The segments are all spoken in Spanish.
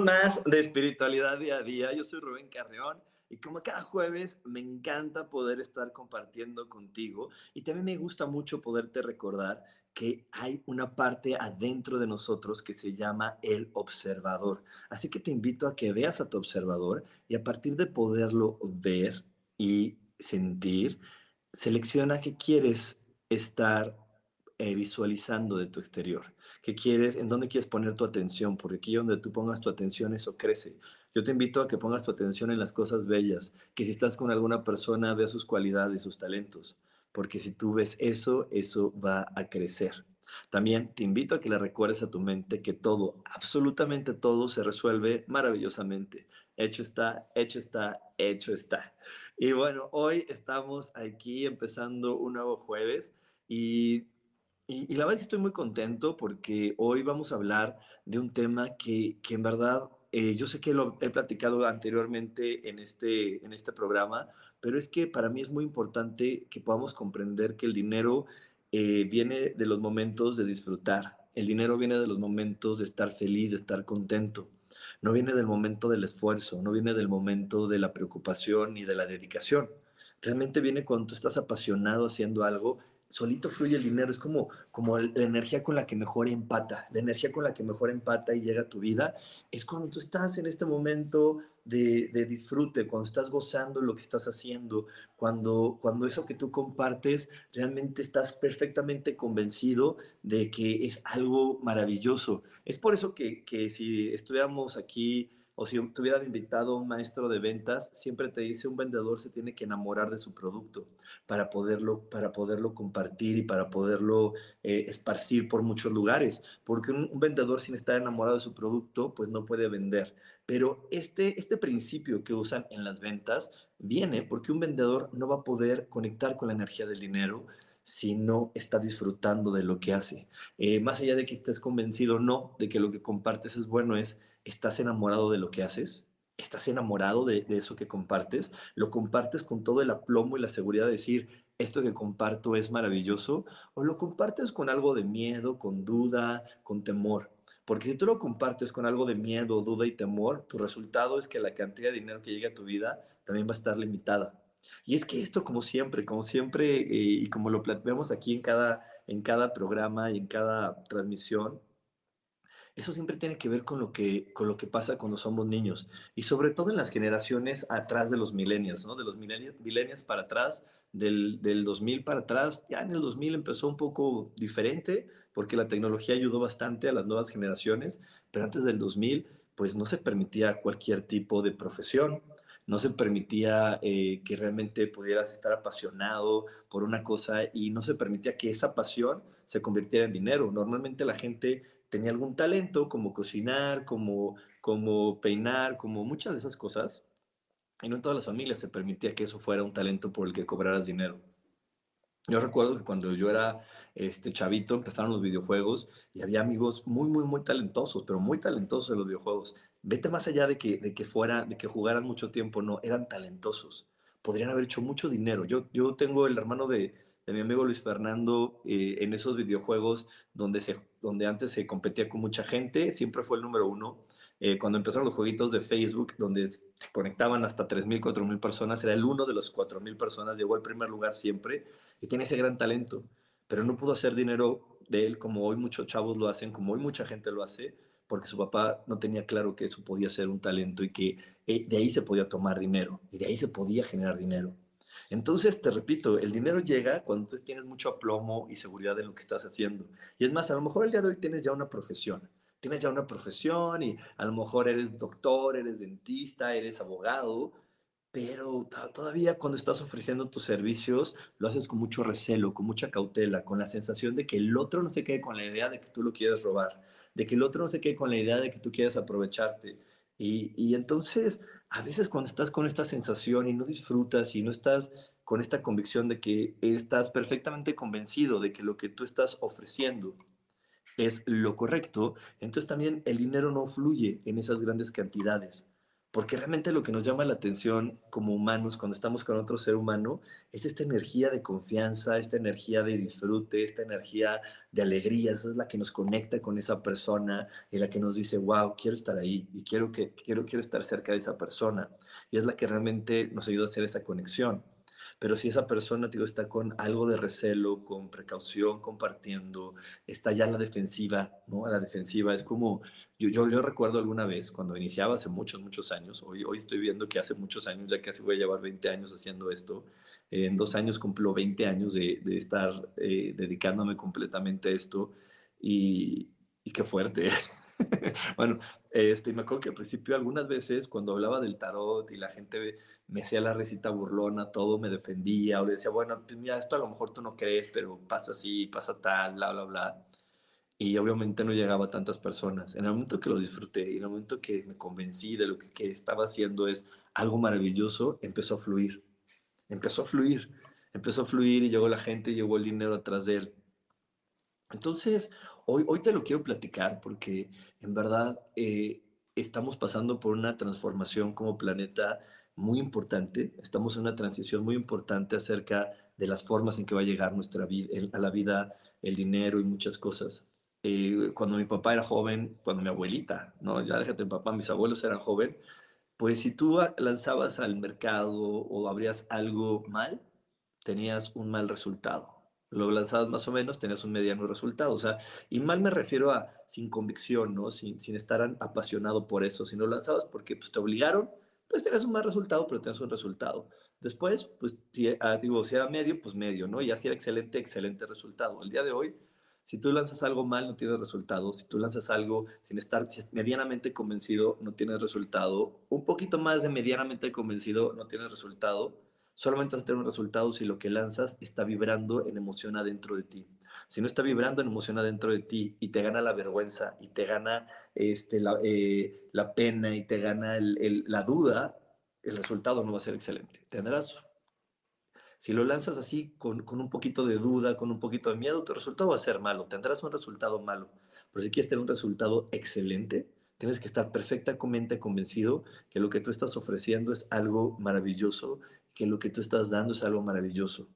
Más de Espiritualidad Día a Día. Yo soy Rubén Carreón y como cada jueves me encanta poder estar compartiendo contigo y también me gusta mucho poderte recordar que hay una parte adentro de nosotros que se llama el observador. Así que te invito a que veas a tu observador y a partir de poderlo ver y sentir, selecciona qué quieres estar eh, visualizando de tu exterior qué quieres, en dónde quieres poner tu atención, porque aquí donde tú pongas tu atención eso crece. Yo te invito a que pongas tu atención en las cosas bellas, que si estás con alguna persona veas sus cualidades, sus talentos, porque si tú ves eso, eso va a crecer. También te invito a que le recuerdes a tu mente que todo, absolutamente todo se resuelve maravillosamente. Hecho está, hecho está, hecho está. Y bueno, hoy estamos aquí empezando un nuevo jueves y y, la verdad que estoy muy contento porque hoy vamos a hablar de un tema que, que en verdad eh, yo sé que lo he platicado anteriormente en este, en este programa, pero es que para mí es muy importante que podamos comprender que el dinero eh, viene de los momentos de disfrutar, el dinero viene de los momentos de estar feliz, de estar contento, no viene del momento del esfuerzo, no viene del momento de la preocupación ni de la dedicación. Realmente viene cuando tú estás apasionado haciendo algo solito fluye el dinero, es como, como la energía con la que mejor empata, la energía con la que mejor empata y llega a tu vida, es cuando tú estás en este momento de, disfrute, cuando estás gozando lo que estás haciendo, cuando, cuando eso que tú compartes realmente estás perfectamente convencido de que es algo maravilloso. Es por eso que, que si estuviéramos aquí o si te hubieran invitado a un maestro de ventas, siempre te dice un vendedor se tiene que enamorar de su producto para poderlo, para poderlo compartir y para poderlo eh, esparcir por muchos lugares, porque un, vendedor sin estar enamorado de su producto, pues no puede vender. Pero este, este principio que usan en las ventas viene porque un vendedor no va a poder conectar con la energía del dinero, si no está disfrutando de lo que hace. Eh, más allá de que estés convencido o no de que lo que compartes es bueno, es ¿Estás enamorado de lo que haces? ¿Estás enamorado de, eso que compartes? ¿Lo compartes con todo el aplomo y la seguridad de decir, esto que comparto es maravilloso? ¿O lo compartes con algo de miedo, con duda, con temor? Porque si tú lo compartes con algo de miedo, duda y temor, tu resultado es que la cantidad de dinero que llegue a tu vida también va a estar limitada. Y es que esto, como siempre, como siempre, eh, y como lo vemos aquí en cada, en cada programa y en cada transmisión, eso siempre tiene que ver con lo que, con lo que pasa cuando somos niños y sobre todo en las generaciones atrás de los millennials, ¿no? De los millennials para atrás, del, del 2000 para atrás. Ya en el 2000 empezó un poco diferente porque la tecnología ayudó bastante a las nuevas generaciones, pero antes del 2000 pues no se permitía cualquier tipo de profesión, no se permitía eh, que realmente pudieras estar apasionado por una cosa y no se permitía que esa pasión se convirtiera en dinero. Normalmente la gente tenía algún talento, como cocinar, como, como peinar, como muchas de esas cosas. Y no en todas las familias se permitía que eso fuera un talento por el que cobraras dinero. Yo recuerdo que cuando yo era este chavito empezaron los videojuegos y había amigos muy, muy, muy talentosos, pero muy talentosos en los videojuegos. Vete más allá de que, de que fuera, de que jugaran mucho tiempo, no, eran talentosos. Podrían haber hecho mucho dinero. Yo, yo tengo el hermano de, de mi amigo Luis Fernando eh, en esos videojuegos donde, se, donde antes se competía con mucha gente, siempre fue el número uno. Eh, cuando empezaron los jueguitos de Facebook, donde se conectaban hasta 3.000, 4.000 personas, era el uno de los 4.000 personas, llegó al primer lugar siempre y tiene ese gran talento, pero no pudo hacer dinero de él como hoy muchos chavos lo hacen, como hoy mucha gente lo hace, porque su papá no tenía claro que eso podía ser un talento y que eh, de ahí se podía tomar dinero y de ahí se podía generar dinero. Entonces, te repito, el dinero llega cuando tú tienes mucho aplomo y seguridad en lo que estás haciendo. Y es más, a lo mejor el día de hoy tienes ya una profesión. Tienes ya una profesión y a lo mejor eres doctor, eres dentista, eres abogado, pero todavía cuando estás ofreciendo tus servicios lo haces con mucho recelo, con mucha cautela, con la sensación de que el otro no se quede con la idea de que tú lo quieres robar, de que el otro no se quede con la idea de que tú quieres aprovecharte. Y, y entonces, a veces cuando estás con esta sensación y no disfrutas y no estás con esta convicción de que estás perfectamente convencido de que lo que tú estás ofreciendo es lo correcto, entonces también el dinero no fluye en esas grandes cantidades. Porque realmente lo que nos llama la atención como humanos cuando estamos con otro ser humano es esta energía de confianza, esta energía de disfrute, esta energía de alegría. Esa es la que nos conecta con esa persona y la que nos dice, wow, quiero estar ahí y quiero, que, quiero, quiero estar cerca de esa persona. Y es la que realmente nos ayuda a hacer esa conexión. Pero si esa persona digo, está con algo de recelo, con precaución, compartiendo, está ya a la defensiva, ¿no? A la defensiva. Es como, yo, yo, yo, recuerdo alguna vez, cuando iniciaba hace muchos, muchos años, hoy, hoy estoy viendo que hace muchos años, ya casi voy a llevar 20 años haciendo esto, en dos años cumplo 20 años de, de estar eh, dedicándome completamente a esto y, y qué fuerte. bueno, este, me acuerdo que al principio algunas veces cuando hablaba del tarot y la gente me hacía la recita burlona, todo me defendía o le decía, bueno, pues mira, esto a lo mejor tú no crees, pero pasa así, pasa tal, bla, bla, bla. Y obviamente no llegaba a tantas personas. En el momento que lo disfruté y en el momento que me convencí de lo que, estaba haciendo es algo maravilloso, empezó a fluir. Empezó a fluir. Empezó a fluir y llegó la gente y llegó el dinero atrás de él. Entonces, hoy, hoy te lo quiero platicar porque en verdad eh, estamos pasando por una transformación como planeta muy importante. Estamos en una transición muy importante acerca de las formas en que va a llegar nuestra vida, a la vida, el dinero y muchas cosas. Eh, cuando mi papá era joven, cuando mi abuelita, no, ya déjate mi papá, mis abuelos eran joven, pues si tú lanzabas al mercado o abrías algo mal, tenías un mal resultado lo lanzabas más o menos, tenías un mediano resultado. O sea, y mal me refiero a sin convicción, ¿no? Sin, estar apasionado por eso. Si no lanzabas porque pues, te obligaron, pues tenías un mal resultado, pero tenías un resultado. Después, pues, si, ah, digo, si era medio, pues medio, ¿no? Y así era excelente, excelente resultado. El día de hoy, si tú lanzas algo mal, no tienes resultado. Si tú lanzas algo sin estar medianamente convencido, no tienes resultado. Un poquito más de medianamente convencido, no tienes resultado Solamente vas a tener un resultado si lo que lanzas está vibrando en emoción adentro de ti. Si no está vibrando en emoción adentro de ti y te gana la vergüenza y te gana este, la, eh, la pena y te gana la duda, el resultado no va a ser excelente. Tendrás si lo lanzas así con, con, un poquito de duda, con un poquito de miedo, tu resultado va a ser malo, tendrás un resultado malo. Pero si quieres tener un resultado excelente, tienes que estar perfectamente convencido que lo que tú estás ofreciendo es algo maravilloso que lo que tú estás dando es algo maravilloso.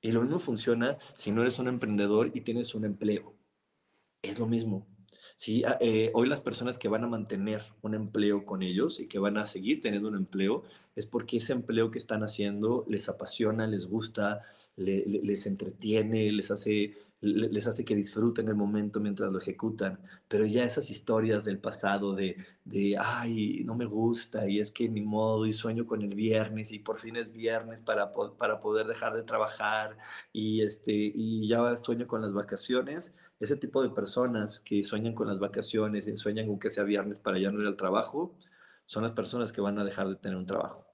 Y lo mismo funciona si no eres un emprendedor y tienes un empleo. Es lo mismo. Sí, ah, eh, hoy las personas que van a mantener un empleo con ellos y que van a seguir teniendo un empleo es porque ese empleo que están haciendo les apasiona, les gusta, les entretiene, les hace les hace que disfruten el momento mientras lo ejecutan, pero ya esas historias del pasado de, de, ay, no me gusta y es que ni modo y sueño con el viernes y por fin es viernes para, para poder dejar de trabajar y, este, y ya sueño con las vacaciones, ese tipo de personas que sueñan con las vacaciones y sueñan con que sea viernes para ya no ir al trabajo, son las personas que van a dejar de tener un trabajo.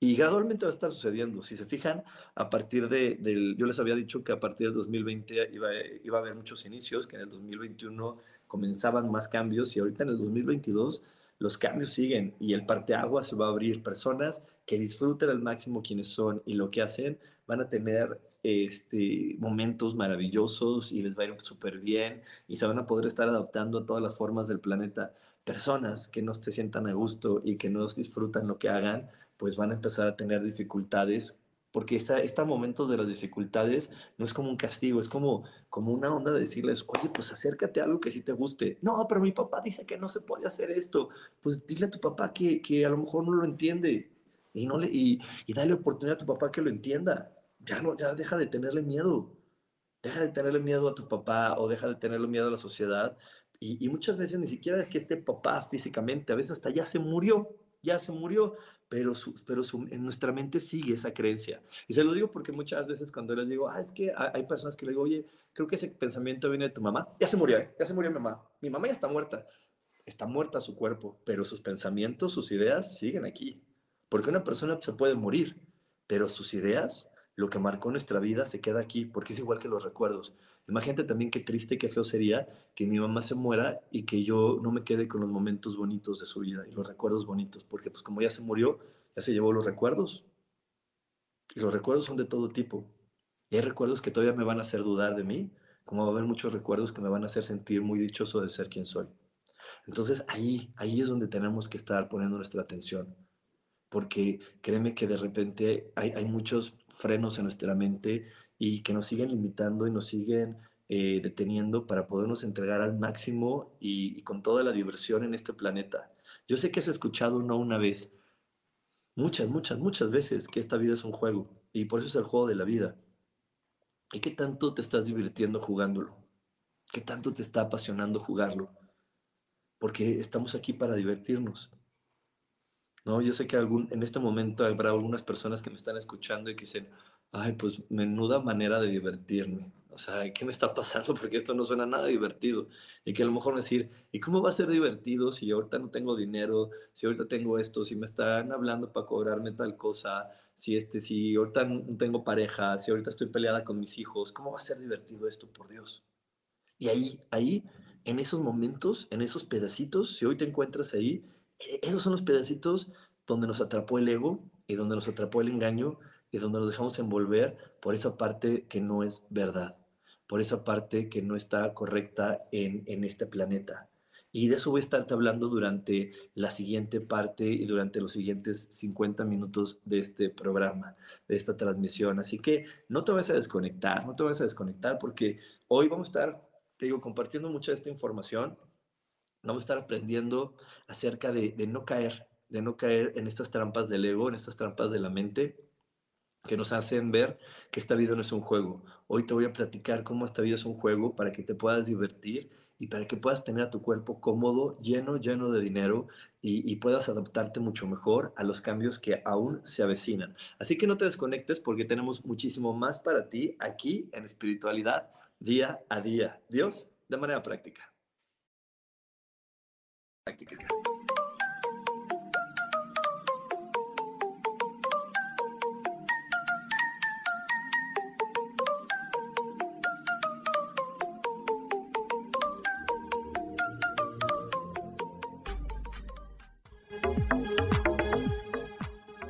Y gradualmente va a estar sucediendo. Si se fijan, a partir de, del, yo les había dicho que a partir del 2020 iba, iba a haber muchos inicios, que en el 2021 comenzaban más cambios y ahorita en el 2022 los cambios siguen y el parteagua se va a abrir. Personas que disfruten al máximo quienes son y lo que hacen van a tener este, momentos maravillosos y les va a ir súper bien y se van a poder estar adaptando a todas las formas del planeta. Personas que no se sientan a gusto y que no disfrutan lo que hagan, pues van a empezar a tener dificultades, porque estos momentos de las dificultades no es como un castigo, es como, como una onda de decirles, oye, pues acércate a algo que sí te guste. No, pero mi papá dice que no se puede hacer esto. Pues dile a tu papá que, que a lo mejor no lo entiende y, no le, y, y dale oportunidad a tu papá que lo entienda. Ya, no, ya deja de tenerle miedo. Deja de tenerle miedo a tu papá o deja de tenerle miedo a la sociedad. Y, y muchas veces ni siquiera es que esté papá físicamente, a veces hasta ya se murió, ya se murió, pero, su, pero en nuestra mente sigue esa creencia. Y se lo digo porque muchas veces cuando les digo, ah, es que hay personas que le digo, oye, creo que ese pensamiento viene de tu mamá, ya se murió, ¿eh? ya se murió mi mamá, mi mamá ya está muerta, está muerta su cuerpo, pero sus pensamientos, sus ideas siguen aquí. Porque una persona se puede morir, pero sus ideas, lo que marcó nuestra vida, se queda aquí, porque es igual que los recuerdos. Imagínate también qué triste y qué feo sería que mi mamá se muera y que yo no me quede con los momentos bonitos de su vida y los recuerdos bonitos, porque pues como ya se murió, ya se llevó los recuerdos. Y los recuerdos son de todo tipo. Y hay recuerdos que todavía me van a hacer dudar de mí, como va a haber muchos recuerdos que me van a hacer sentir muy dichoso de ser quien soy. Entonces ahí, ahí es donde tenemos que estar poniendo nuestra atención, porque créeme que de repente hay, hay muchos frenos en nuestra mente y que nos siguen limitando y nos siguen eh, deteniendo para podernos entregar al máximo y, con toda la diversión en este planeta. Yo sé que has escuchado no una vez, muchas, muchas, muchas veces que esta vida es un juego y por eso es el juego de la vida. ¿Y qué tanto te estás divirtiendo jugándolo? ¿Qué tanto te está apasionando jugarlo? Porque estamos aquí para divertirnos. No, yo sé que algún, en este momento habrá algunas personas que me están escuchando y que dicen, Ay, pues menuda manera de divertirme. O sea, ¿qué me está pasando? Porque esto no suena nada divertido. Y que a lo mejor decir, ¿y cómo va a ser divertido si ahorita no tengo dinero, si ahorita tengo esto, si me están hablando para cobrarme tal cosa, si este, si ahorita no tengo pareja, si ahorita estoy peleada con mis hijos, ¿cómo va a ser divertido esto, por Dios? Y ahí, ahí, en esos momentos, en esos pedacitos, si hoy te encuentras ahí, e, esos son los pedacitos donde nos atrapó el ego y donde nos atrapó el engaño y donde nos dejamos envolver por esa parte que no es verdad, por esa parte que no está correcta en, en este planeta. Y de eso voy a estarte hablando durante la siguiente parte y durante los siguientes 50 minutos de este programa, de esta transmisión. Así que no te vas a desconectar, no te vas a desconectar porque hoy vamos a estar, te digo, compartiendo mucha de esta información. Vamos a estar aprendiendo acerca de, de no caer, de no caer en estas trampas del ego, en estas trampas de la mente que nos hacen ver que esta vida no es un juego. Hoy te voy a platicar cómo esta vida es un juego para que te puedas divertir y para que puedas tener a tu cuerpo cómodo, lleno, lleno de dinero y, puedas adaptarte mucho mejor a los cambios que aún se avecinan. Así que no te desconectes porque tenemos muchísimo más para ti aquí en espiritualidad día a día. Dios, de manera práctica. Práctica.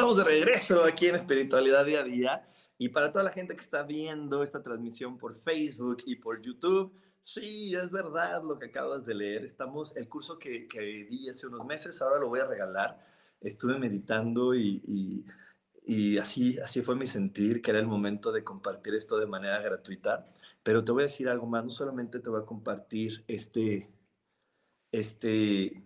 Estamos de regreso aquí en Espiritualidad Día a Día. Y para toda la gente que está viendo esta transmisión por Facebook y por YouTube, sí, es verdad lo que acabas de leer. Estamos, el curso que, que di hace unos meses, ahora lo voy a regalar. Estuve meditando y, y, y así, así fue mi sentir, que era el momento de compartir esto de manera gratuita. Pero te voy a decir algo más, no solamente te voy a compartir este, este,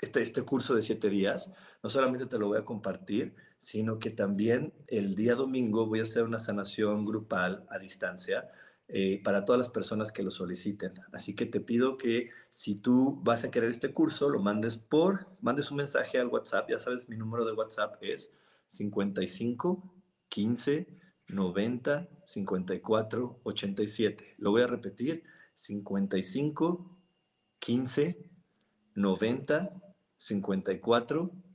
este, este curso de siete días, no solamente te lo voy a compartir, sino que también el día domingo voy a hacer una sanación grupal a distancia eh, para todas las personas que lo soliciten. Así que te pido que si tú vas a querer este curso, lo mandes por, mandes un mensaje al WhatsApp. Ya sabes, mi número de WhatsApp es 55 15 90 54 87. Lo voy a repetir, 55 15 90 54 87.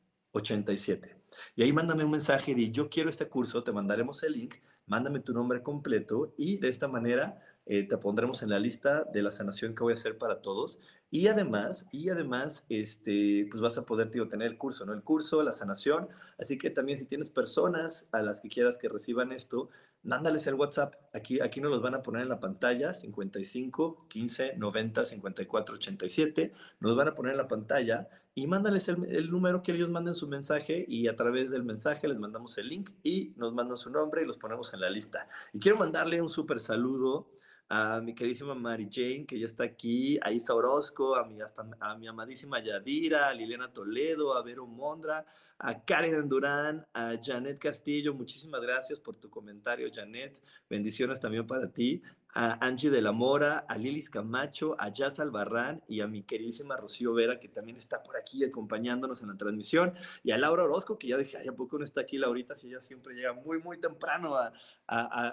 Y ahí mándame un mensaje de yo quiero este curso, te mandaremos el link, mándame tu nombre completo y de esta manera eh, te pondremos en la lista de la sanación que voy a hacer para todos. Y además, y además, este, pues vas a poder tío, tener el curso, ¿no? El curso, la sanación. Así que también si tienes personas a las que quieras que reciban esto, mándales el WhatsApp. Aquí, aquí nos los van a poner en la pantalla, 55 15 90 54 87. Nos los van a poner en la pantalla y mándales el, número que ellos manden su mensaje y a través del mensaje les mandamos el link y nos mandan su nombre y los ponemos en la lista. Y quiero mandarle un súper saludo a mi queridísima Mary Jane, que ya está aquí, a Isa Orozco, a mi, a mi amadísima Yadira, a Liliana Toledo, a Vero Mondra, a Karen Durán, a Janet Castillo. Muchísimas gracias por tu comentario, Janet. Bendiciones también para ti. A Angie de la Mora, a Lilis Camacho, a Jazz Albarrán y a mi queridísima Rocío Vera, que también está por aquí acompañándonos en la transmisión. Y a Laura Orozco, que ya dije, ay, ¿a poco no está aquí Laurita? Si ella siempre llega muy, muy temprano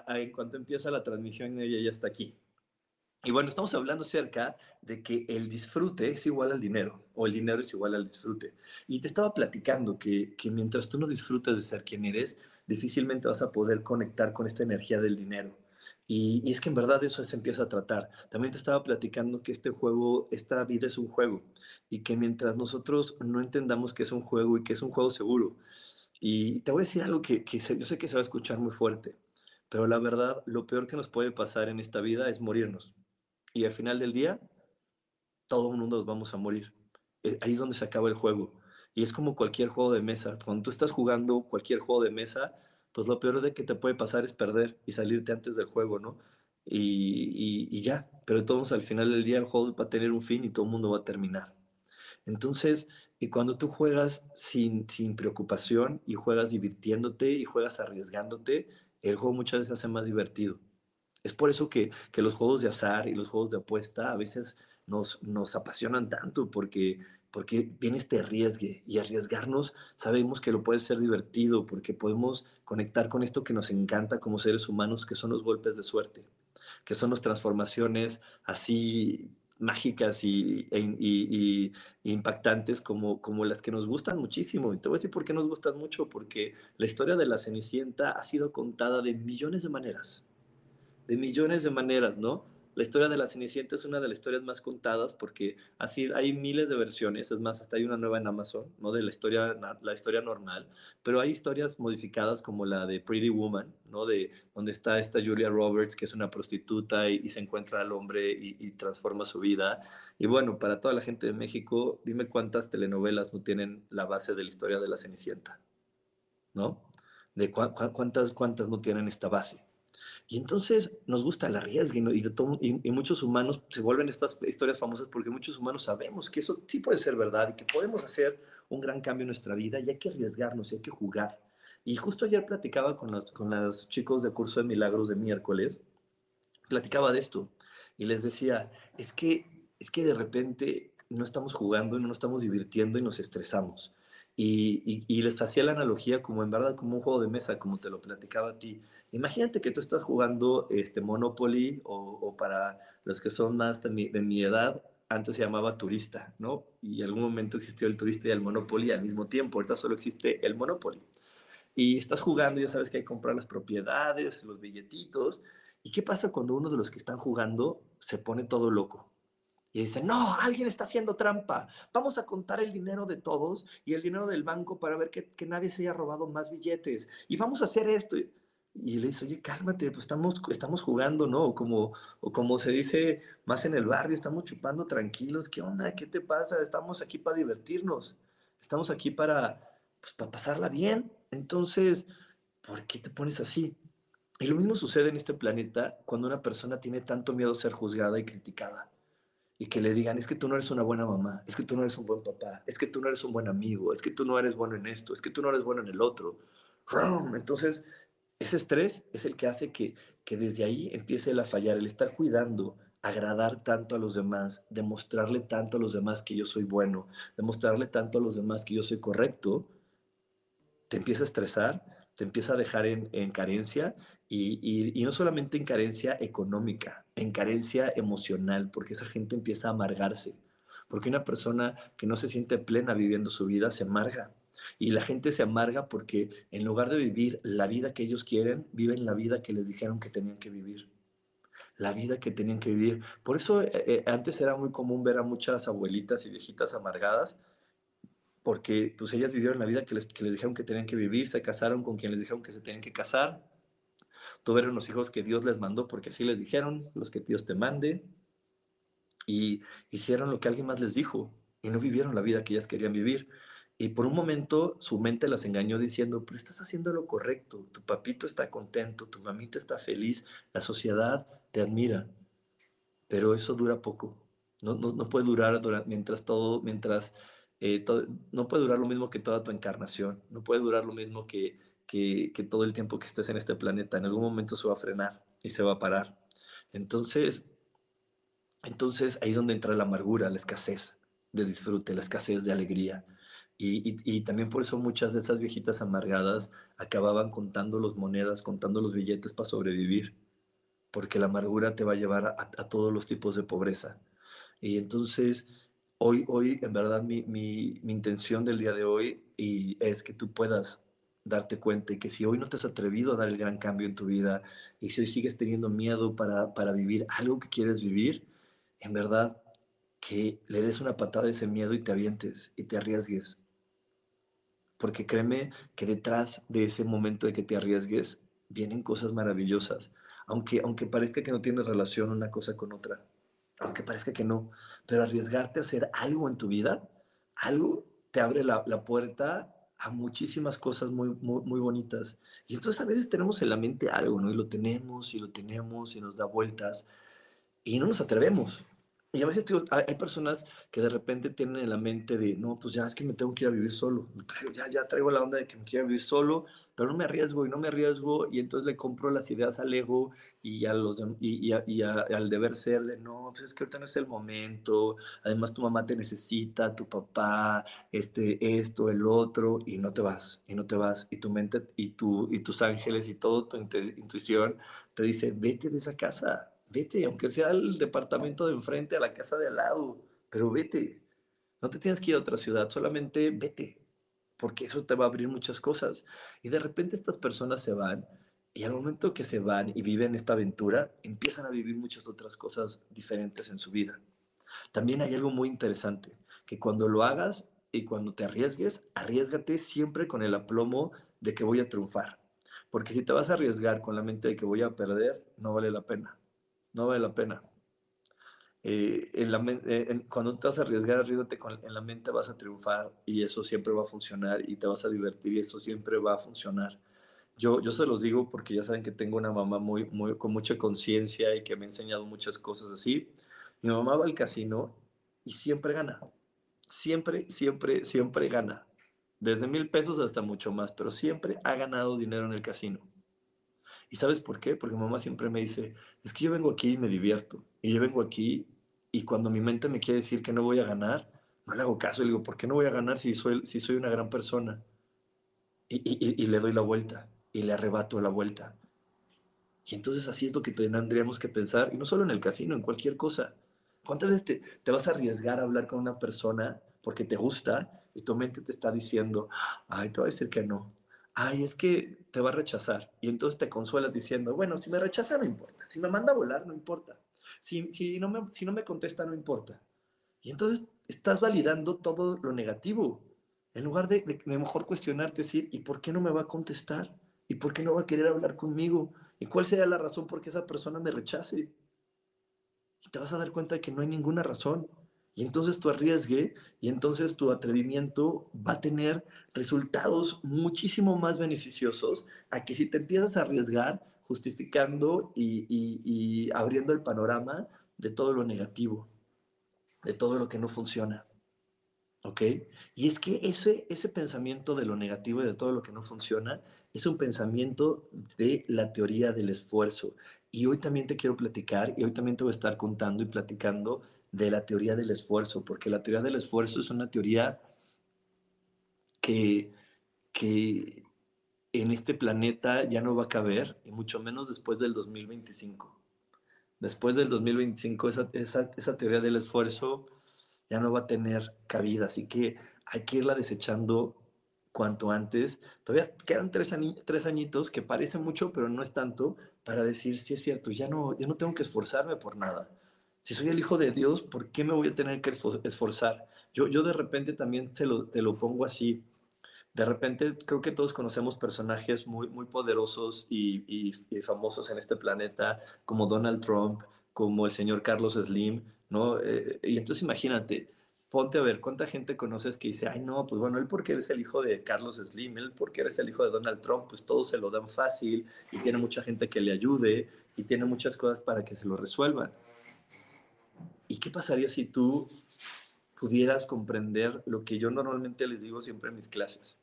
en cuanto empieza la transmisión, ella ya está aquí. Y bueno, estamos hablando acerca de que el disfrute es igual al dinero o el dinero es igual al disfrute. Y te estaba platicando que, que mientras tú no disfrutas de ser quien eres, difícilmente vas a poder conectar con esta energía del dinero. Y, es que en verdad eso se empieza a tratar. También te estaba platicando que este juego, esta vida es un juego y que mientras nosotros no entendamos que es un juego y que es un juego seguro. Y te voy a decir algo que, que yo sé que se va a escuchar muy fuerte, pero la verdad, lo peor que nos puede pasar en esta vida es morirnos y al final del día, todo el mundo nos vamos a morir. Eh, ahí es donde se acaba el juego. Y es como cualquier juego de mesa. Cuando tú estás jugando cualquier juego de mesa, pues lo peor de que te puede pasar es perder y salirte antes del juego, ¿no? Y, y, ya, pero todos al final del día el juego va a tener un fin y todo el mundo va a terminar. Entonces, y cuando tú juegas sin, sin preocupación y juegas divirtiéndote y juegas arriesgándote, el juego muchas veces hace más divertido. Es por eso que, que, los juegos de azar y los juegos de apuesta a veces nos, nos apasionan tanto, porque, porque viene este arriesgue y arriesgarnos sabemos que lo puede ser divertido, porque podemos conectar con esto que nos encanta como seres humanos, que son los golpes de suerte, que son las transformaciones así mágicas e, y, y, impactantes como, como las que nos gustan muchísimo. Y te voy a decir por qué nos gustan mucho, porque la historia de la Cenicienta ha sido contada de millones de maneras de millones de maneras, ¿no? La historia de la Cenicienta es una de las historias más contadas porque así hay miles de versiones, es más, hasta hay una nueva en Amazon, ¿no? De la historia, la historia normal, pero hay historias modificadas como la de Pretty Woman, ¿no? De donde está esta Julia Roberts, que es una prostituta y, se encuentra al hombre y, transforma su vida. Y bueno, para toda la gente de México, dime cuántas telenovelas no tienen la base de la historia de la Cenicienta, ¿no? De cuántas, cuántas no tienen esta base. Y entonces nos gusta el arriesgue y, muchos humanos se vuelven estas historias famosas porque muchos humanos sabemos que eso sí puede ser verdad y que podemos hacer un gran cambio en nuestra vida y hay que arriesgarnos y hay que jugar. Y justo ayer platicaba con los, con los chicos de curso de milagros de miércoles, platicaba de esto y les decía, es que, es que de repente no estamos jugando, no nos estamos divirtiendo y nos estresamos. Y, y les hacía la analogía como en verdad como un juego de mesa, como te lo platicaba a ti Imagínate que tú estás jugando este Monopoly o, para los que son más de mi, edad, antes se llamaba turista, ¿no? Y en algún momento existió el turista y el Monopoly al mismo tiempo, ahorita solo existe el Monopoly. Y estás jugando, ya sabes que hay que comprar las propiedades, los billetitos. ¿Y qué pasa cuando uno de los que están jugando se pone todo loco? Y dice, no, alguien está haciendo trampa. Vamos a contar el dinero de todos y el dinero del banco para ver que, nadie se haya robado más billetes. Y vamos a hacer esto. Le dice, oye, cálmate, pues estamos, estamos jugando, ¿no? O como, o como se dice más en el barrio, estamos chupando tranquilos. ¿Qué onda? ¿Qué te pasa? Estamos aquí para divertirnos. Estamos aquí para, pues, para pasarla bien. Entonces, ¿por qué te pones así? Y lo mismo sucede en este planeta cuando una persona tiene tanto miedo a ser juzgada y criticada. Y que le digan, es que tú no eres una buena mamá, es que tú no eres un buen papá, es que tú no eres un buen amigo, es que tú no eres bueno en esto, es que tú no eres bueno en el otro Entonces, ese estrés es el que hace que, que desde ahí empiece a fallar, el estar cuidando, agradar tanto a los demás, demostrarle tanto a los demás que yo soy bueno, demostrarle tanto a los demás que yo soy correcto, te empieza a estresar, te empieza a dejar en, carencia y, y, no solamente en carencia económica, en carencia emocional, porque esa gente empieza a amargarse, porque una persona que no se siente plena viviendo su vida se amarga. Y la gente se amarga porque en lugar de vivir la vida que ellos quieren, viven la vida que les dijeron que tenían que vivir la vida que tenían que vivir. Por eso eh, eh, antes era muy común ver a muchas abuelitas y viejitas amargadas, porque pues ellas vivieron la vida que les, que les dijeron que tenían que vivir, se casaron con quien les dijeron que se tenían que casar, tuvieron los hijos que Dios les mandó porque así les dijeron, los que Dios te mande, y hicieron lo que alguien más les dijo y no vivieron la vida que ellas querían vivir. Y por un momento su mente las engañó diciendo, pero estás haciendo lo correcto, tu papito está contento, tu mamita está feliz, la sociedad te admira, pero eso dura poco. No, no, puede durar mientras todo, mientras eh, no puede durar lo mismo que toda tu encarnación, no puede durar lo mismo que, que, que todo el tiempo que estés en este planeta. En algún momento se va a frenar y se va a parar. Entonces, entonces ahí es donde entra la amargura, la escasez de disfrute, la escasez de alegría. Y, también por eso muchas de esas viejitas amargadas acababan contando las monedas, contando los billetes para sobrevivir porque la amargura te va a llevar a, todos los tipos de pobreza. Y entonces, hoy, hoy en verdad, mi, mi, mi, intención del día de hoy y es que tú puedas darte cuenta que si hoy no te has atrevido a dar el gran cambio en tu vida y si hoy sigues teniendo miedo para, para vivir algo que quieres vivir, en verdad que le des una patada a ese miedo y te avientes y te arriesgues. Porque créeme que detrás de ese momento de que te arriesgues vienen cosas maravillosas aunque, aunque parezca que no tiene relación una cosa con otra, aunque parezca que no, pero arriesgarte a hacer algo en tu vida, algo te abre la, la puerta a muchísimas cosas muy, muy, muy, bonitas. Y entonces a veces tenemos en la mente algo, ¿no? Y lo tenemos y lo tenemos y nos da vueltas y no nos atrevemos. Y a veces hay personas que de repente tienen en la mente de, no, pues ya es que me tengo que ir a vivir solo. ya, ya traigo la onda de que me quiero vivir solo, pero no me arriesgo y no me arriesgo y entonces le compro las ideas al ego y, a los, y, y, al deber ser de, no, pues es que ahorita no es el momento, además tu mamá te necesita, tu papá, este, esto, el otro, y no te vas, y no te vas. Y tu mente y, tu, y tus ángeles y todo tu intuición te dice, vete de esa casa vete, aunque sea al departamento de enfrente, a la casa de al lado, pero vete. No te tienes que ir a otra ciudad, solamente vete, porque eso te va a abrir muchas cosas. Y de repente estas personas se van y al momento que se van y viven esta aventura, empiezan a vivir muchas otras cosas diferentes en su vida. También hay algo muy interesante, que cuando lo hagas y cuando te arriesgues, arriesgate siempre con el aplomo de que voy a triunfar. Porque si te vas a arriesgar con la mente de que voy a perder, no vale la pena no vale la pena. Eh, en la, eh, cuando te vas a arriesgar, arriesgate con, en la mente vas a triunfar y eso siempre va a funcionar y te vas a divertir y eso siempre va a funcionar. Yo, yo se los digo porque ya saben que tengo una mamá muy, muy, con mucha conciencia y que me ha enseñado muchas cosas así. Mi mamá va al casino y siempre gana. Siempre, siempre, siempre gana. Desde mil pesos hasta mucho más, pero siempre ha ganado dinero en el casino. ¿Y sabes por qué? Porque mamá siempre me dice, es que yo vengo aquí y me divierto. Y yo vengo aquí y cuando mi mente me quiere decir que no voy a ganar, no le hago caso. Le digo, ¿por qué no voy a ganar si soy, si soy una gran persona? Y, le doy la vuelta y le arrebato la vuelta. Y entonces así es lo que tendríamos que pensar, y no solo en el casino, en cualquier cosa. ¿Cuántas veces te, te, vas a arriesgar a hablar con una persona porque te gusta y tu mente te está diciendo, ay, te voy a decir que no, ay, es que te va a rechazar. Y entonces te consuelas diciendo, bueno, si me rechaza no importa, si me manda a volar no importa, si, si, no, me, si no me contesta no importa. Y entonces estás validando todo lo negativo, en lugar de, de, de mejor cuestionarte, decir, ¿y por qué no me va a contestar? ¿Y por qué no va a querer hablar conmigo? ¿Y cuál sería la razón por qué esa persona me rechace? Y te vas a dar cuenta de que no hay ninguna razón. Y entonces tu arriesgue y entonces tu atrevimiento va a tener resultados muchísimo más beneficiosos a que si te empiezas a arriesgar justificando y, abriendo el panorama de todo lo negativo, de todo lo que no funciona. ¿Ok? Y es que ese, ese pensamiento de lo negativo y de todo lo que no funciona es un pensamiento de la teoría del esfuerzo. Y hoy también te quiero platicar, y hoy también te voy a estar contando y platicando de la teoría del esfuerzo, porque la teoría del esfuerzo es una teoría que, que en este planeta ya no va a caber, y mucho menos después del 2025. Después del 2025, esa, esa, esa teoría del esfuerzo ya no va a tener cabida, así que hay que irla desechando cuanto antes. Todavía quedan tres, tres añitos, que parece mucho, pero no es tanto, para decir, si es cierto, ya no, ya no tengo que esforzarme por nada. Si soy el hijo de Dios, ¿por qué me voy a tener que esforzar? Yo, yo de repente también te lo, te lo pongo así. De repente creo que todos conocemos personajes muy, muy poderosos y, y, famosos en este planeta, como Donald Trump, como el señor Carlos Slim, ¿no? Eh, y entonces imagínate, ponte a ver cuánta gente conoces que dice, ay no, pues bueno, él porque eres el hijo de Carlos Slim, él porque eres el hijo de Donald Trump, pues todo se lo dan fácil y tiene mucha gente que le ayude y tiene muchas cosas para que se lo resuelvan. ¿Y qué pasaría si tú pudieras comprender lo que yo normalmente les digo siempre en mis clases?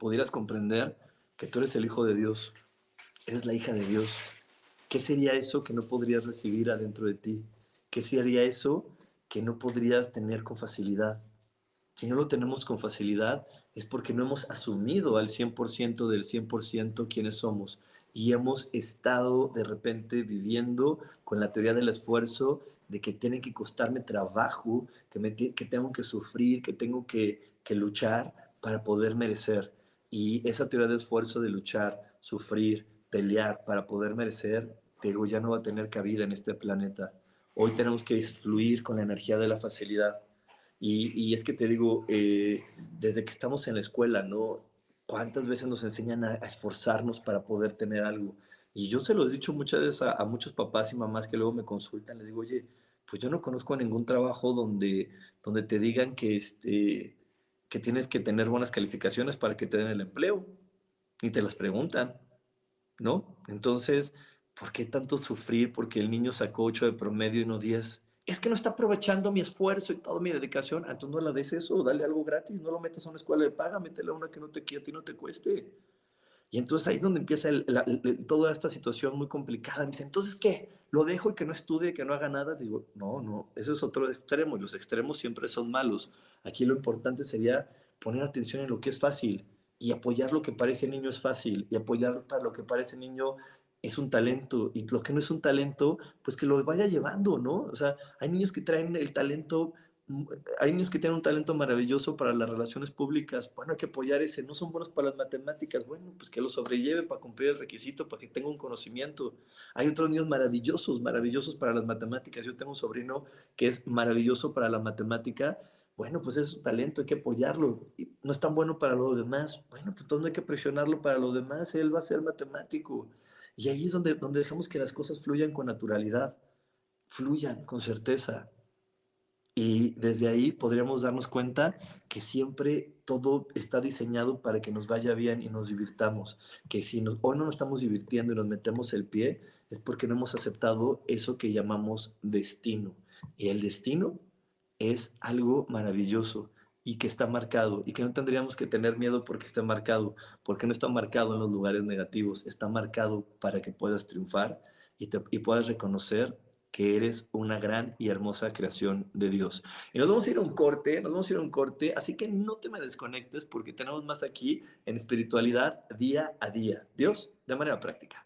Pudieras comprender que tú eres el hijo de Dios, eres la hija de Dios. ¿Qué sería eso que no podrías recibir adentro de ti? ¿Qué sería eso que no podrías tener con facilidad? Si no lo tenemos con facilidad es porque no hemos asumido al 100% del 100% quiénes somos y hemos estado de repente viviendo con la teoría del esfuerzo de que tiene que costarme trabajo, que, me, que tengo que sufrir, que tengo que, luchar para poder merecer. Y esa teoría de esfuerzo de luchar, sufrir, pelear para poder merecer, pero ya no va a tener cabida en este planeta. Hoy tenemos que fluir con la energía de la facilidad. Y, es que te digo, eh, desde que estamos en la escuela, ¿no? ¿Cuántas veces nos enseñan a, esforzarnos para poder tener algo? Y yo se lo he dicho muchas veces a, muchos papás y mamás que luego me consultan, les digo, oye, pues yo no conozco ningún trabajo donde, donde te digan que, este, que tienes que tener buenas calificaciones para que te den el empleo. Ni te las preguntan, ¿no? Entonces, ¿Por qué tanto sufrir porque el niño sacó 8 de promedio y no 10? Es que no está aprovechando mi esfuerzo y toda mi dedicación. Ah, entonces no la des eso, dale algo gratis, no lo metas a una escuela de paga, métela a una que no te, a ti no te cueste. Y entonces ahí es donde empieza toda esta situación muy complicada. Me dice, entonces, ¿qué? ¿Lo dejo y que no estudie, que no haga nada? Digo, no, no, eso es otro extremo y los extremos siempre son malos. Aquí lo importante sería poner atención en lo que es fácil y apoyar lo que parece niño es fácil y apoyar para lo que parece niño es un talento y lo que no es un talento, pues que lo vaya llevando, ¿no? O sea, hay niños que traen el talento, hay niños que tienen un talento maravilloso para las relaciones públicas, bueno, hay que apoyar ese, no son buenos para las matemáticas, bueno, pues que lo sobrelleve para cumplir el requisito, para que tenga un conocimiento. Hay otros niños maravillosos, maravillosos para las matemáticas. Yo tengo un sobrino que es maravilloso para la matemática, bueno, pues es su talento, hay que apoyarlo. No es tan bueno para lo demás, bueno, pues no hay que presionarlo para lo demás, él va a ser matemático. Y ahí es donde, donde dejamos que las cosas fluyan con naturalidad, fluyan con certeza. Y desde ahí podríamos darnos cuenta que siempre todo está diseñado para que nos vaya bien y nos divirtamos. Que si hoy no nos estamos divirtiendo y nos metemos el pie, es porque no hemos aceptado eso que llamamos destino. Y el destino es algo maravilloso y que está marcado y que no tendríamos que tener miedo porque está marcado, porque no está marcado en los lugares negativos, está marcado para que puedas triunfar y, y puedas reconocer que eres una gran y hermosa creación de Dios. Y nos vamos a ir a un corte, nos vamos a ir a un corte, así que no te me desconectes porque tenemos más aquí en espiritualidad día a día. Dios, de manera práctica.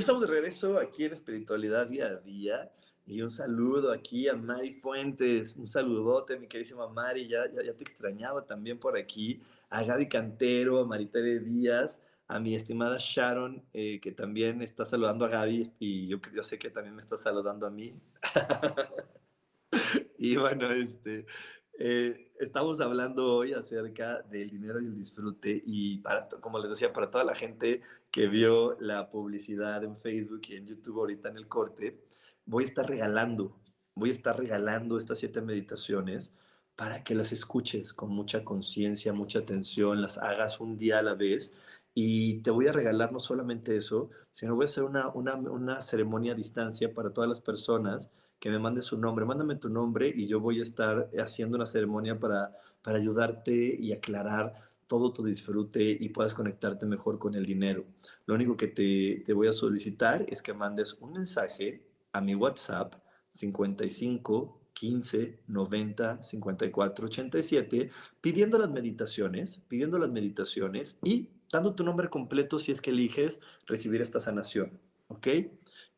Estamos de regreso aquí en Espiritualidad Día a Día. Y un saludo aquí a Mari Fuentes, un saludote, mi queridísima Mari, ya, ya, te extrañaba también por aquí, a Gaby Cantero, a Maritere Díaz, a mi estimada Sharon, eh, que también está saludando a Gaby y yo, yo sé que también me está saludando a mí. y bueno, este, eh, estamos hablando hoy acerca del dinero y el disfrute y para, como les decía, para toda la gente que vio la publicidad en Facebook y en YouTube ahorita en el corte, voy a estar regalando, voy a estar regalando estas siete meditaciones para que las escuches con mucha conciencia, mucha atención, las hagas un día a la vez. Y te voy a regalar no solamente eso, sino voy a hacer una, una, una ceremonia a distancia para todas las personas que me manden su nombre. Mándame tu nombre y yo voy a estar haciendo una ceremonia para, para ayudarte y aclarar todo tu disfrute y puedas conectarte mejor con el dinero. Lo único que te, te voy a solicitar es que mandes un mensaje a mi WhatsApp 55 15 90 54 87 pidiendo las meditaciones, pidiendo las meditaciones y dando tu nombre completo si es que eliges recibir esta sanación, ¿ok?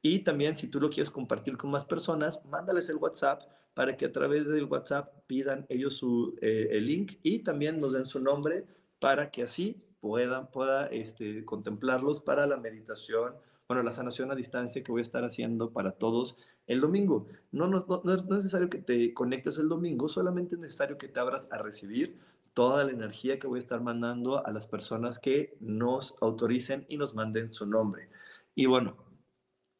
Y también si tú lo quieres compartir con más personas, mándales el WhatsApp para que a través del WhatsApp pidan ellos su, eh, el link y también nos den su nombre para que así puedan pueda este, contemplarlos para la meditación, bueno, la sanación a distancia que voy a estar haciendo para todos el domingo. No, no, no, es necesario que te conectes el domingo, solamente es necesario que te abras a recibir toda la energía que voy a estar mandando a las personas que nos autoricen y nos manden su nombre. Y bueno,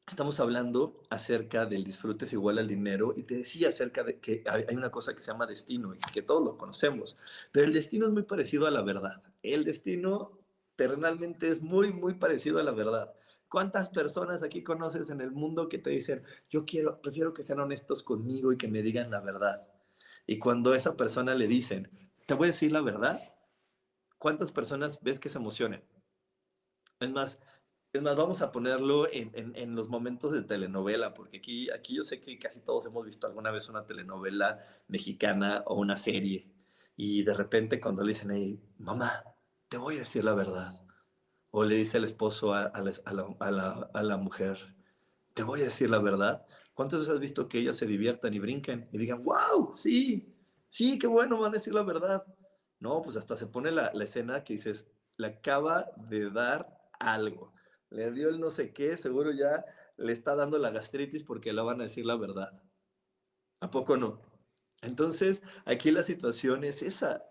estamos hablando acerca del disfrute es igual al dinero y te decía acerca de que hay una cosa que se llama destino y que todos lo conocemos, pero el destino es muy parecido a la verdad. El destino terrenalmente es muy, muy parecido a la verdad. ¿Cuántas personas aquí conoces en el mundo que te dicen, yo quiero, prefiero que sean honestos conmigo y que me digan la verdad? Y cuando a esa persona le dicen, te voy a decir la verdad, ¿cuántas personas ves que se emocionan? Es más, es más, vamos a ponerlo en, los momentos de telenovela, porque aquí, aquí yo sé que casi todos hemos visto alguna vez una telenovela mexicana o una serie, y de repente cuando le dicen, hey, mamá, te voy a decir la verdad, o le dice el esposo a, la, mujer, te voy a decir la verdad, ¿cuántas veces has visto que ellas se diviertan y brinquen y digan, wow, sí, sí, qué bueno, van a decir la verdad? No, pues hasta se pone la, la escena que dices, le acaba de dar algo le dio el no sé qué, seguro ya le está dando la gastritis porque le van a decir la verdad. ¿A poco no? Entonces, aquí la situación es esa.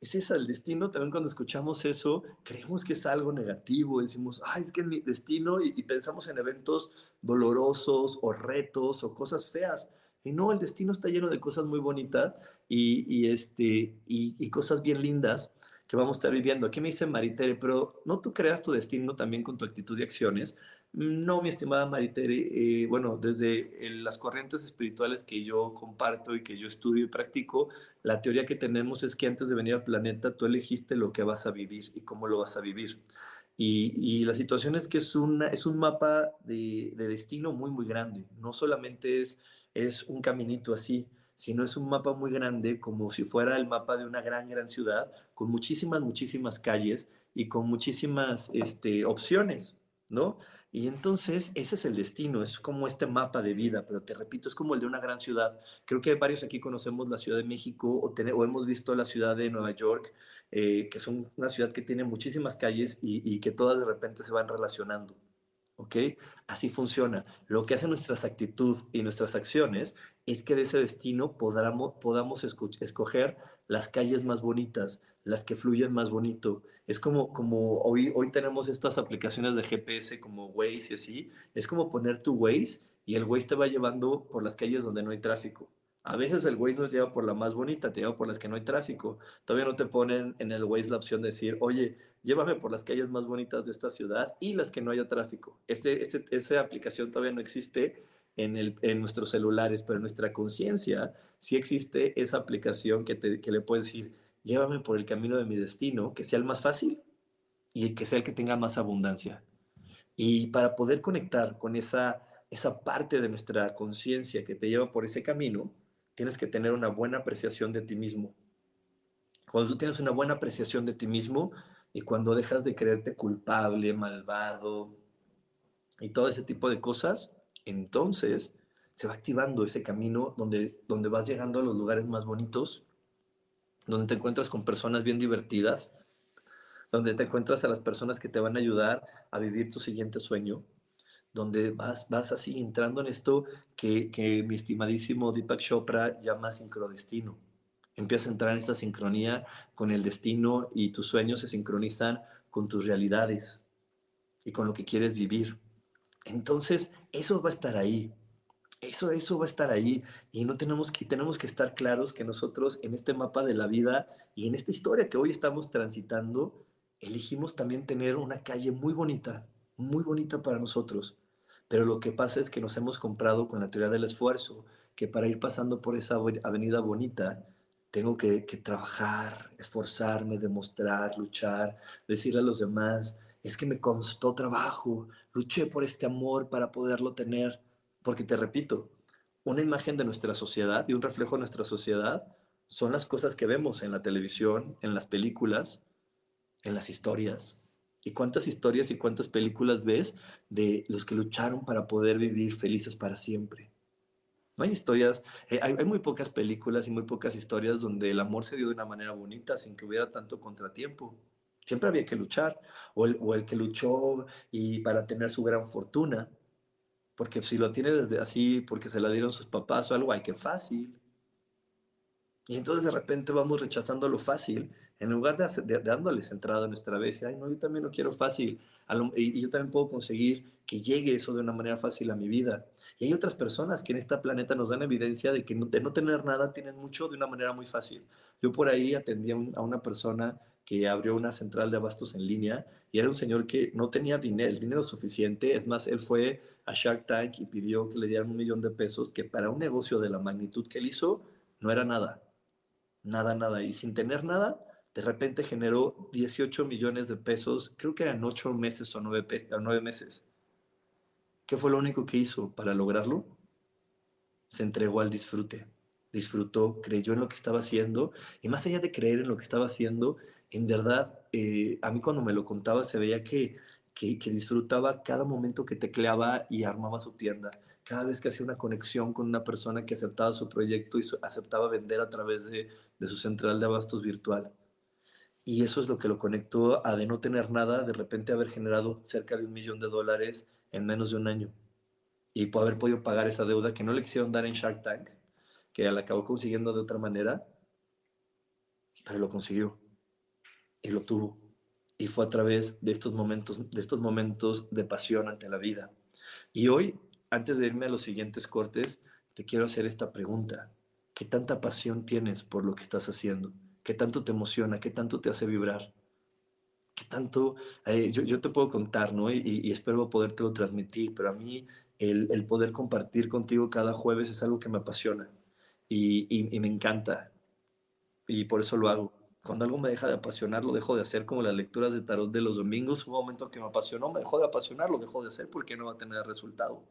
Es esa, el destino, también cuando escuchamos eso, creemos que es algo negativo, decimos, ay, es que es mi destino, y, pensamos en eventos dolorosos o retos o cosas feas. Y no, el destino está lleno de cosas muy bonitas y, este, y cosas bien lindas que vamos a estar viviendo. Aquí me dice Maritere, pero no tú creas tu destino también con tu actitud y acciones. No, mi estimada Maritere, eh, bueno, desde las corrientes espirituales que yo comparto y que yo estudio y practico, la teoría que tenemos es que antes de venir al planeta tú elegiste lo que vas a vivir y cómo lo vas a vivir. Y, la situación es que es, una, es un mapa de, de, destino muy, muy grande. No solamente es, es un caminito así, sino es un mapa muy grande, como si fuera el mapa de una gran, gran ciudad, con muchísimas, muchísimas calles y con muchísimas este, opciones, ¿no? Y entonces ese es el destino, es como este mapa de vida, pero te repito, es como el de una gran ciudad. Creo que varios aquí conocemos la Ciudad de México o, o hemos visto la ciudad de Nueva York, eh, que es una ciudad que tiene muchísimas calles y, y, que todas de repente se van relacionando. ¿Ok? Así funciona. Lo que hace nuestras actitudes y nuestras acciones es que de ese destino podamos, podamos escoger las calles más bonitas, las que fluyen más bonito. Es como, como hoy, hoy tenemos estas aplicaciones de GPS como Waze y así. Es como poner tu Waze y el Waze te va llevando por las calles donde no hay tráfico. A veces el Waze nos lleva por la más bonita, te lleva por las que no hay tráfico. Todavía no te ponen en el Waze la opción de decir, oye, llévame por las calles más bonitas de esta ciudad y las que no haya tráfico. Este, este, esa aplicación todavía no existe en, el, en nuestros celulares, pero en nuestra conciencia sí existe esa aplicación que, te, que le puedes decir, llévame por el camino de mi destino, que sea el más fácil y que sea el que tenga más abundancia. Y para poder conectar con esa, esa parte de nuestra conciencia que te lleva por ese camino, tienes que tener una buena apreciación de ti mismo. Cuando tú tienes una buena apreciación de ti mismo y cuando dejas de creerte culpable, malvado y todo ese tipo de cosas, entonces se va activando ese camino donde, donde vas llegando a los lugares más bonitos donde te encuentras con personas bien divertidas, donde te encuentras a las personas que te van a ayudar a vivir tu siguiente sueño, donde vas, vas así entrando en esto que, que mi estimadísimo Deepak Chopra llama sincrodestino. Empiezas a entrar en esta sincronía con el destino y tus sueños se sincronizan con tus realidades y con lo que quieres vivir. Entonces, eso va a estar ahí. Eso, eso va a estar ahí y no tenemos que, tenemos que estar claros que nosotros en este mapa de la vida y en esta historia que hoy estamos transitando, elegimos también tener una calle muy bonita, muy bonita para nosotros. Pero lo que pasa es que nos hemos comprado con la teoría del esfuerzo, que para ir pasando por esa avenida bonita, tengo que, que trabajar, esforzarme, demostrar, luchar, decirle a los demás, es que me costó trabajo, luché por este amor para poderlo tener porque te repito, una imagen de nuestra sociedad y un reflejo de nuestra sociedad son las cosas que vemos en la televisión, en las películas, en las historias. ¿Y cuántas historias y cuántas películas ves de los que lucharon para poder vivir felices para siempre? No hay historias, eh, hay, muy pocas películas y muy pocas historias donde el amor se dio de una manera bonita sin que hubiera tanto contratiempo. Siempre había que luchar, o el, o el que luchó y para tener su gran fortuna, porque si lo tiene desde así, porque se la dieron sus papás o algo, ay, qué fácil. Y entonces de repente vamos rechazando lo fácil, en lugar de, dándoles entrada a nuestra vez. Ay, no, yo también lo quiero fácil. y, yo también puedo conseguir que llegue eso de una manera fácil a mi vida. Y hay otras personas que en este planeta nos dan evidencia de que de no tener nada tienen mucho de una manera muy fácil. Yo por ahí atendí a una persona que abrió una central de abastos en línea y era un señor que no tenía dinero, el dinero suficiente. Es más, él fue a Shark Tank y pidió que le dieran un millón de pesos, que para un negocio de la magnitud que él hizo no era nada. Nada, nada. Y sin tener nada, de repente generó 18 millones de pesos, creo que eran 8 meses o 9, meses. ¿Qué fue lo único que hizo para lograrlo? Se entregó al disfrute. Disfrutó, creyó en lo que estaba haciendo y más allá de creer en lo que estaba haciendo, en verdad, eh, a mí cuando me lo contaba se veía que, que, disfrutaba cada momento que tecleaba y armaba su tienda, cada vez que hacía una conexión con una persona que aceptaba su proyecto y aceptaba vender a través de, de su central de abastos virtual. Y eso es lo que lo conectó a de no tener nada, de repente haber generado cerca de un millón de dólares en menos de un año. Y haber podido pagar esa deuda que no le quisieron dar en Shark Tank, que la acabó consiguiendo de otra manera, pero lo consiguió y lo tuvo. Y fue a través de estos momentos, de estos momentos de pasión ante la vida. Y hoy, antes de irme a los siguientes cortes, te quiero hacer esta pregunta. ¿Qué tanta pasión tienes por lo que estás haciendo? ¿Qué tanto te emociona? ¿Qué tanto te hace vibrar? ¿Qué tanto? Eh, yo, yo, te puedo contar, ¿no? Y, y espero podértelo transmitir, pero a mí el, el, poder compartir contigo cada jueves es algo que me apasiona y, y, y me encanta. Y por eso lo hago cuando algo me deja de apasionar, lo dejo de hacer, como las lecturas de tarot de los domingos. Un momento que me apasionó, me dejó de apasionar, lo dejo de hacer porque no va a tener resultado.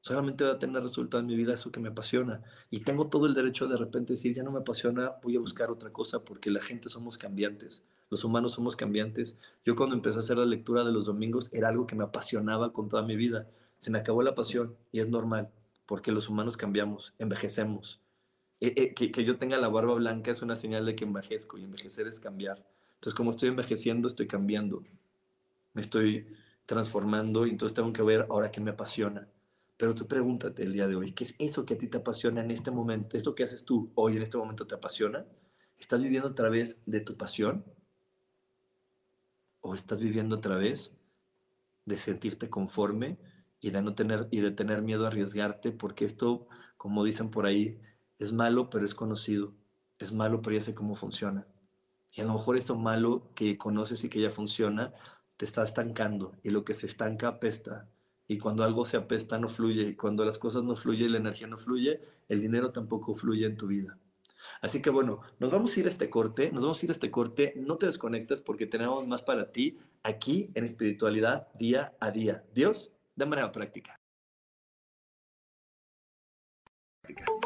Solamente va a tener resultado en mi vida eso que me apasiona. Y tengo todo el derecho de repente decir, ya no me apasiona, voy a buscar otra cosa, porque la gente somos cambiantes, los humanos somos cambiantes. Yo cuando empecé a hacer la lectura de los domingos era algo que me apasionaba con toda mi vida. Se me acabó la pasión y es normal, porque los humanos cambiamos, envejecemos eh, eh, que, yo tenga la barba blanca es una señal de que envejezco y envejecer es cambiar. Entonces, como estoy envejeciendo, estoy cambiando. Me estoy transformando y entonces tengo que ver ahora qué me apasiona. Pero tú pregúntate el día de hoy, ¿qué es eso que a ti te apasiona en este momento? ¿Esto que haces tú hoy en este momento te apasiona? ¿Estás viviendo a través de tu pasión? ¿O estás viviendo a través de sentirte conforme y de no tener y de tener miedo a arriesgarte? Porque esto, como dicen por ahí, es malo, pero es conocido. Es malo, pero ya sé cómo funciona. Y a lo mejor eso malo que conoces y que ya funciona, te está estancando. Y lo que se estanca apesta. Y cuando algo se apesta, no fluye. Y cuando las cosas no fluyen, la energía no fluye, el dinero tampoco fluye en tu vida. Así que bueno, nos vamos a ir a este corte, nos vamos a ir a este corte, no te desconectes porque tenemos más para ti aquí en espiritualidad día a día. Dios, de manera práctica. práctica.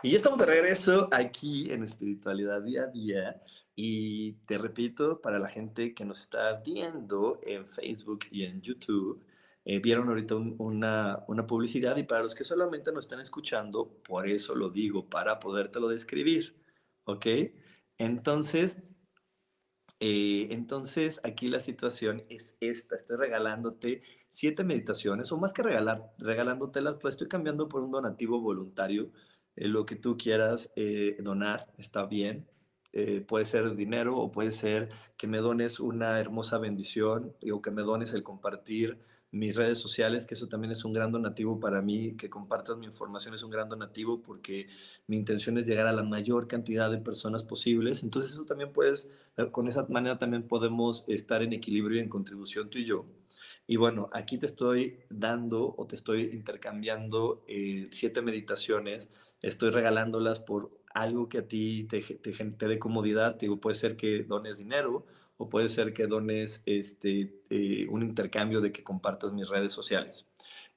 Y ya estamos de regreso aquí en Espiritualidad Día a Día. Y te repito, para la gente que nos está viendo en Facebook y en YouTube, eh, vieron ahorita un, una, una, publicidad y para los que solamente nos están escuchando, por eso lo digo, para podértelo describir. ¿Ok? Entonces, eh, entonces aquí la situación es esta. Estoy regalándote siete meditaciones, o más que regalar, regalándotelas, las estoy cambiando por un donativo voluntario eh, lo que tú quieras eh, donar, está bien. Eh, puede ser dinero o puede ser que me dones una hermosa bendición o que me dones el compartir mis redes sociales, que eso también es un gran donativo para mí, que compartas mi información es un gran donativo porque mi intención es llegar a la mayor cantidad de personas posibles. Entonces eso también puedes, con esa manera también podemos estar en equilibrio y en contribución tú y yo. Y bueno, aquí te estoy dando o te estoy intercambiando siete meditaciones estoy regalándolas por algo que a ti te, te, dé comodidad. Digo, puede ser que dones dinero o puede ser que dones este, eh, un intercambio de que compartas mis redes sociales.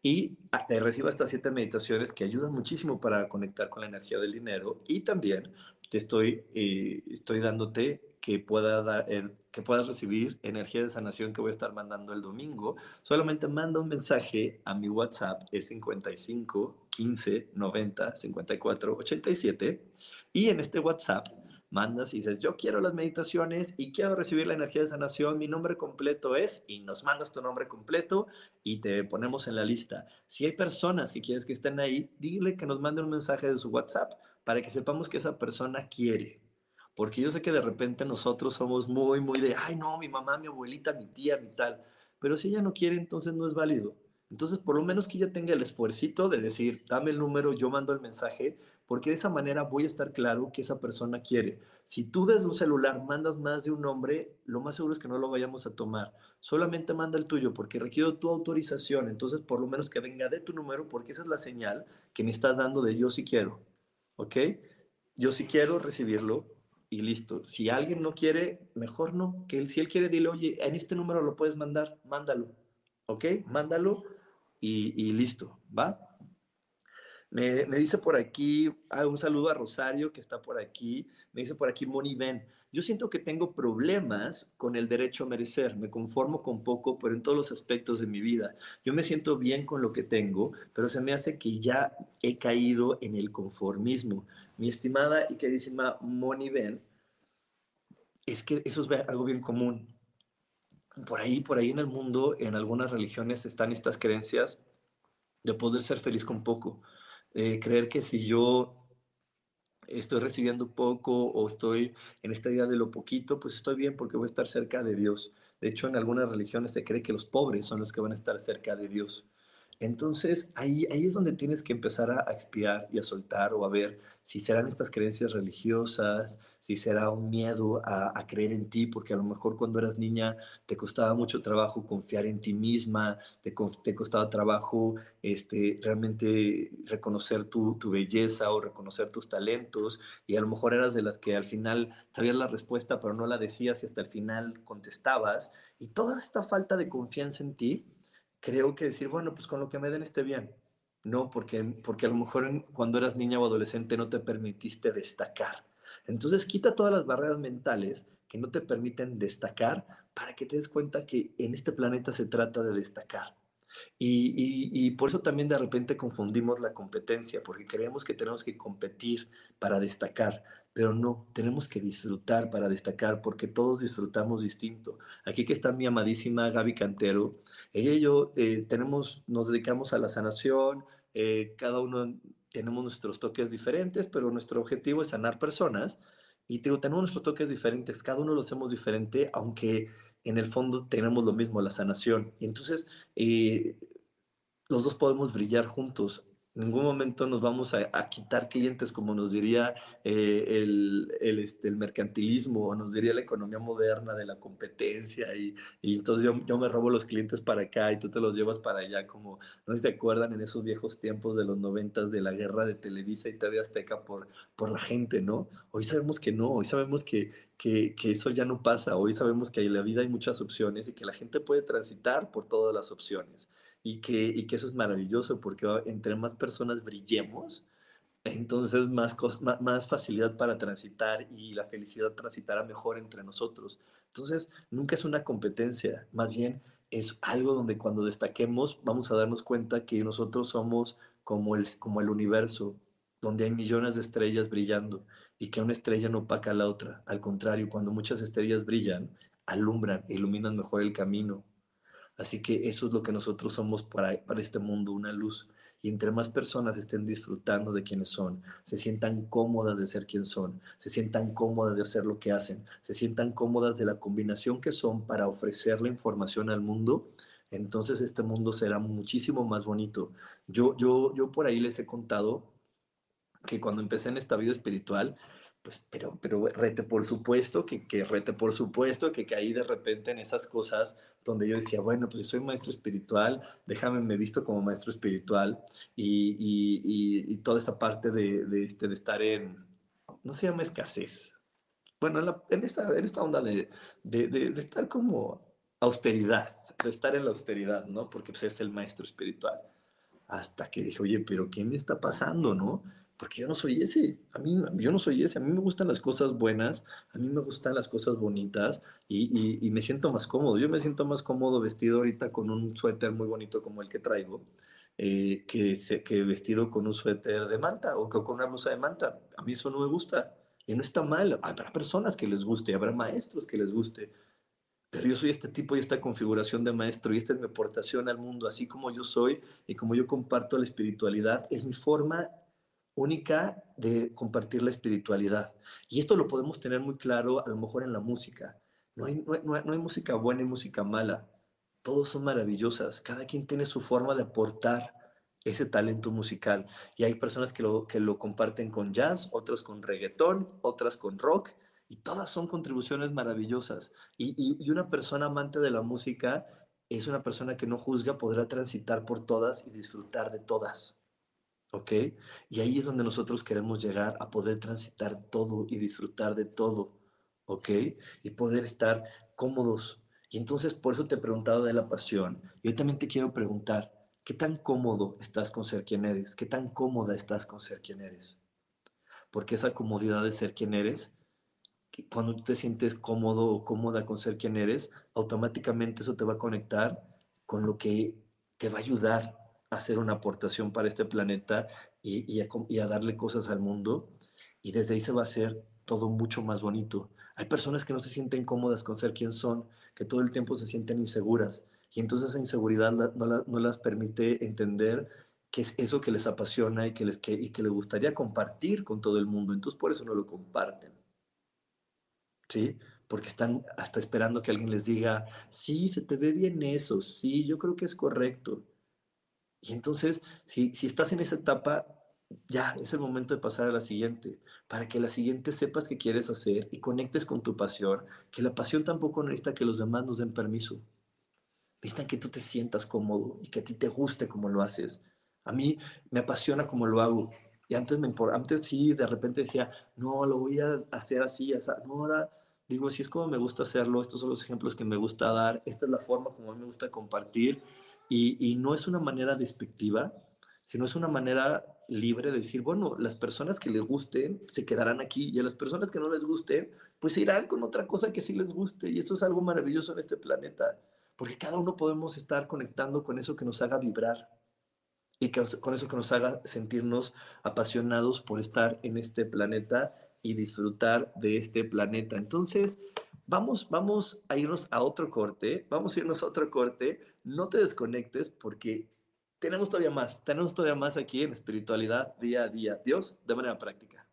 Y ah, te reciba estas siete meditaciones que ayudan muchísimo para conectar con la energía del dinero y también te estoy, eh, estoy dándote que, pueda dar, eh, que puedas recibir energía de sanación que voy a estar mandando el domingo. Solamente manda un mensaje a mi WhatsApp, es 55 15 90 54 87. Y en este WhatsApp mandas y dices, yo quiero las meditaciones y quiero recibir la energía de sanación, mi nombre completo es, y nos mandas tu nombre completo y te ponemos en la lista. Si hay personas que quieres que estén ahí, dile que nos manden un mensaje de su WhatsApp para que sepamos que esa persona quiere. Porque yo sé que de repente nosotros somos muy, muy de, ay, no, mi mamá, mi abuelita, mi tía, mi tal. Pero si ella no quiere, entonces no es válido. Entonces, por lo menos que ella tenga el esfuerzo de decir, dame el número, yo mando el mensaje, porque de esa manera voy a estar claro que esa persona quiere. Si tú desde un celular mandas más de un nombre, lo más seguro es que no lo vayamos a tomar. Solamente manda el tuyo porque requiero tu autorización. Entonces, por lo menos que venga de tu número, porque esa es la señal que me estás dando de yo sí quiero. ¿Ok? Yo sí quiero recibirlo y listo. Si alguien no quiere, mejor no. Que él, si él quiere, dile, oye, en este número lo puedes mandar, mándalo. ¿Ok? Mándalo y, listo, ¿va? Me, dice por aquí, ah, un saludo a Rosario que está por aquí, me dice por aquí Moni Ben, yo siento que tengo problemas con el derecho a merecer, me conformo con poco, pero en todos los aspectos de mi vida. Yo me siento bien con lo que tengo, pero se me hace que ya he caído en el conformismo. Mi estimada y queridísima Moni Ben, es que eso es algo bien común por ahí, por ahí en el mundo, en algunas religiones están estas creencias de poder ser feliz con poco. Eh, creer que si yo estoy recibiendo poco o estoy en esta idea de lo poquito, pues estoy bien porque voy a estar cerca de Dios. De hecho, en algunas religiones se cree que los pobres son los que van a estar cerca de Dios. Entonces, ahí, ahí es donde tienes que empezar a, a expiar y a soltar o a ver si serán estas creencias religiosas, si será un miedo a, creer en ti, porque a lo mejor cuando eras niña te costaba mucho trabajo confiar en ti misma, te, te costaba trabajo este, realmente reconocer tu, tu, belleza o reconocer tus talentos, y a lo mejor eras de las que al final sabías la respuesta, pero no la decías y hasta el final contestabas, y toda esta falta de confianza en ti, creo que decir, bueno, pues con lo que me den esté bien no, porque, porque a lo mejor cuando eras niña o adolescente no te permitiste destacar. Entonces quita todas las barreras mentales que no te permiten destacar para que te des cuenta que en este planeta se trata de destacar. Y, por eso también de repente confundimos la competencia, porque creemos que tenemos que competir para destacar, pero no, tenemos que disfrutar para destacar, porque todos disfrutamos distinto. Aquí que está mi amadísima Gaby Cantero, ella y yo eh, tenemos, nos dedicamos a la sanación, eh, cada uno tenemos nuestros toques diferentes, pero nuestro objetivo es sanar personas. Y digo, tenemos nuestros toques diferentes, cada uno lo hacemos diferente, aunque en el fondo tenemos lo mismo, la sanación. Y entonces, eh, los dos podemos brillar juntos en ningún momento nos vamos a, quitar clientes, como nos diría eh, el, el, este, el, mercantilismo o nos diría la economía moderna de la competencia. Y, entonces yo, yo, me robo los clientes para acá y tú te los llevas para allá, como no te acuerdan en esos viejos tiempos de los noventas de la guerra de Televisa y TV Azteca por, por la gente, ¿no? Hoy sabemos que no, hoy sabemos que, que, que eso ya no pasa, hoy sabemos que en la vida hay muchas opciones y que la gente puede transitar por todas las opciones y que, y que eso es maravilloso porque entre más personas brillemos, entonces más, más, facilidad para transitar y la felicidad transitará mejor entre nosotros. Entonces, nunca es una competencia, más bien es algo donde cuando destaquemos vamos a darnos cuenta que nosotros somos como el, como el universo, donde hay millones de estrellas brillando y que una estrella no opaca a la otra. Al contrario, cuando muchas estrellas brillan, alumbran, iluminan mejor el camino, Así que eso es lo que nosotros somos para, para este mundo, una luz. Y entre más personas estén disfrutando de quienes son, se sientan cómodas de ser quien son, se sientan cómodas de hacer lo que hacen, se sientan cómodas de la combinación que son para ofrecer la información al mundo, entonces este mundo será muchísimo más bonito. Yo, yo, yo por ahí les he contado que cuando empecé en esta vida espiritual, pues, pero, pero rete por supuesto, que, que rete por supuesto, que caí de repente en esas cosas donde yo decía, bueno, pues soy maestro espiritual, déjame, me visto como maestro espiritual y, y, y, toda esta parte de, de, este, de estar en, no se llama escasez, bueno, en, esta, en esta onda de, de, de, estar como austeridad, de estar en la austeridad, ¿no? Porque pues, es el maestro espiritual. Hasta que dije, oye, pero ¿qué me está pasando, no? Porque yo no soy ese, a mí, yo no soy ese, a mí me gustan las cosas buenas, a mí me gustan las cosas bonitas y, me siento más cómodo. Yo me siento más cómodo vestido ahorita con un suéter muy bonito como el que traigo, eh, que, que vestido con un suéter de manta o con una blusa de manta. A mí eso no me gusta. Y no está mal, habrá personas que les guste, habrá maestros que les guste, pero yo soy este tipo y esta configuración de maestro y esta es mi aportación al mundo, así como yo soy y como yo comparto la espiritualidad, es mi forma única de compartir la espiritualidad. Y esto lo podemos tener muy claro a lo mejor en la música. No hay, no hay, música buena y música mala. Todos son maravillosas. Cada quien tiene su forma de aportar ese talento musical. Y hay personas que lo, que lo comparten con jazz, otros con reggaetón, otras con rock y todas son contribuciones maravillosas. Y, una persona amante de la música es una persona que no juzga, podrá transitar por todas y disfrutar de todas. ¿Ok? Y ahí es donde nosotros queremos llegar a poder transitar todo y disfrutar de todo. ¿Ok? Y poder estar cómodos. Y entonces por eso te he preguntado de la pasión. Yo también te quiero preguntar, ¿qué tan cómodo estás con ser quien eres? ¿Qué tan cómoda estás con ser quien eres? Porque esa comodidad de ser quien eres cuando tú te sientes cómodo o cómoda con ser quien eres, automáticamente eso te va a conectar con lo que te va a ayudar hacer una aportación para este planeta y, a, darle cosas al mundo. Y desde ahí se va a hacer todo mucho más bonito. Hay personas que no se sienten cómodas con ser quien son, que todo el tiempo se sienten inseguras. Y entonces esa inseguridad no, las permite entender que es eso que les apasiona y que les, y que les gustaría compartir con todo el mundo. Entonces por eso no lo comparten. ¿sí? Porque están hasta esperando que alguien les diga, sí, se te ve bien eso, sí, yo creo que es correcto. Y entonces, si, si estás en esa etapa, ya es el momento de pasar a la siguiente, para que la siguiente sepas qué quieres hacer y conectes con tu pasión, que la pasión tampoco necesita que los demás nos den permiso. Necesitan que tú te sientas cómodo y que a ti te guste como lo haces. A mí me apasiona como lo hago. Y antes, me, antes sí, de repente decía, no, lo voy a hacer así, así. No, ahora digo, si es como me gusta hacerlo, estos son los ejemplos que me gusta dar, esta es la forma como a mí me gusta compartir y, no es una manera despectiva, sino es una manera libre de decir, bueno, las personas que les gusten se quedarán aquí y a las personas que no les gusten, pues irán con otra cosa que sí les guste y eso es algo maravilloso en este planeta, porque cada uno podemos estar conectando con eso que nos haga vibrar y con eso que nos haga sentirnos apasionados por estar en este planeta y disfrutar de este planeta. Entonces, vamos, vamos a irnos a otro corte, vamos a irnos a otro corte, no te desconectes porque tenemos todavía más, tenemos todavía más aquí en espiritualidad día a día. Dios, de manera práctica.